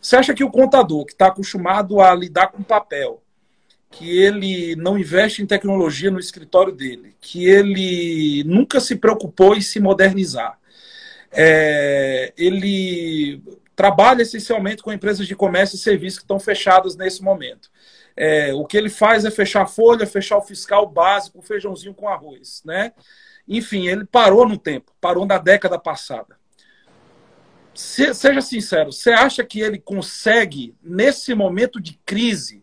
Você acha que o contador, que está acostumado a lidar com papel, que ele não investe em tecnologia no escritório dele, que ele nunca se preocupou em se modernizar, é, ele trabalha essencialmente com empresas de comércio e serviços que estão fechadas nesse momento. É, o que ele faz é fechar folha, fechar o fiscal básico, o feijãozinho com arroz, né? Enfim, ele parou no tempo, parou na década passada. Se, seja sincero, você acha que ele consegue, nesse momento de crise,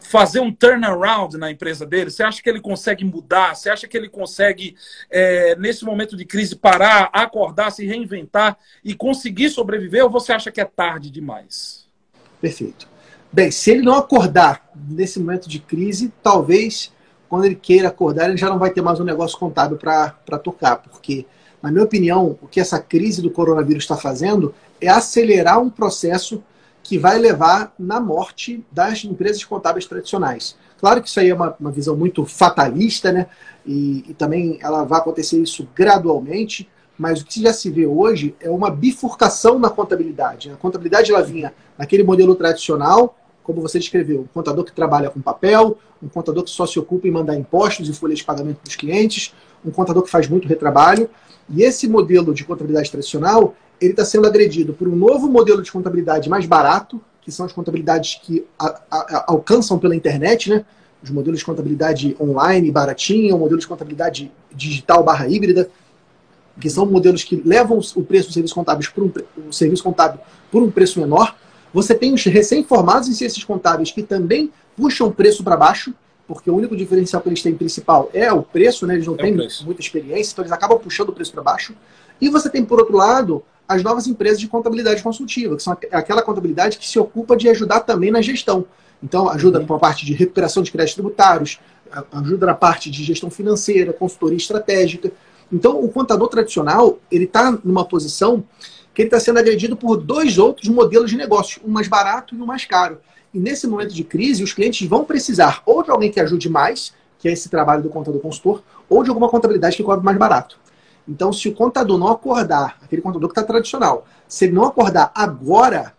fazer um turnaround na empresa dele? Você acha que ele consegue mudar? Você acha que ele consegue, é, nesse momento de crise, parar, acordar, se reinventar e conseguir sobreviver? Ou você acha que é tarde demais? Perfeito. Bem, se ele não acordar nesse momento de crise, talvez quando ele queira acordar, ele já não vai ter mais um negócio contábil para tocar, porque, na minha opinião, o que essa crise do coronavírus está fazendo é acelerar um processo que vai levar na morte das empresas contábeis tradicionais. Claro que isso aí é uma, uma visão muito fatalista, né? E, e, também ela vai acontecer isso gradualmente, mas o que já se vê hoje é uma bifurcação na contabilidade. A contabilidade ela vinha naquele modelo tradicional, como você descreveu, um contador que trabalha com papel, um contador que só se ocupa em mandar impostos e folhas de pagamento para os clientes, um contador que faz muito retrabalho. E esse modelo de contabilidade tradicional, ele está sendo agredido por um novo modelo de contabilidade mais barato, que são as contabilidades que a, a, alcançam pela internet, né? Os modelos de contabilidade online, baratinho, o modelo de contabilidade digital barra híbrida, que são modelos que levam o preço do serviço contábil por um, serviço contábil por um preço menor. Você tem os recém-formados em ciências contábeis que também puxam o preço para baixo, porque o único diferencial que eles têm principal é o preço, né? Eles não é têm muita experiência, então eles acabam puxando o preço para baixo. E você tem, por outro lado, as novas empresas de contabilidade consultiva, que são aquela contabilidade que se ocupa de ajudar também na gestão. Então, ajuda com a parte de recuperação de créditos tributários, ajuda na parte de gestão financeira, consultoria estratégica. Então, o contador tradicional, ele está numa posição que ele está sendo agredido por dois outros modelos de negócio, um mais barato e um mais caro. E nesse momento de crise, os clientes vão precisar ou de alguém que ajude mais, que é esse trabalho do contador consultor, ou de alguma contabilidade que cobre mais barato. Então, se o contador não acordar, aquele contador que está tradicional, se ele não acordar agora,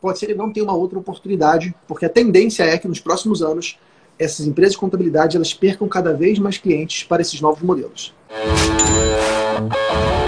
pode ser que ele não tenha uma outra oportunidade, porque a tendência é que nos próximos anos essas empresas de contabilidade elas percam cada vez mais clientes para esses novos modelos. Thank you.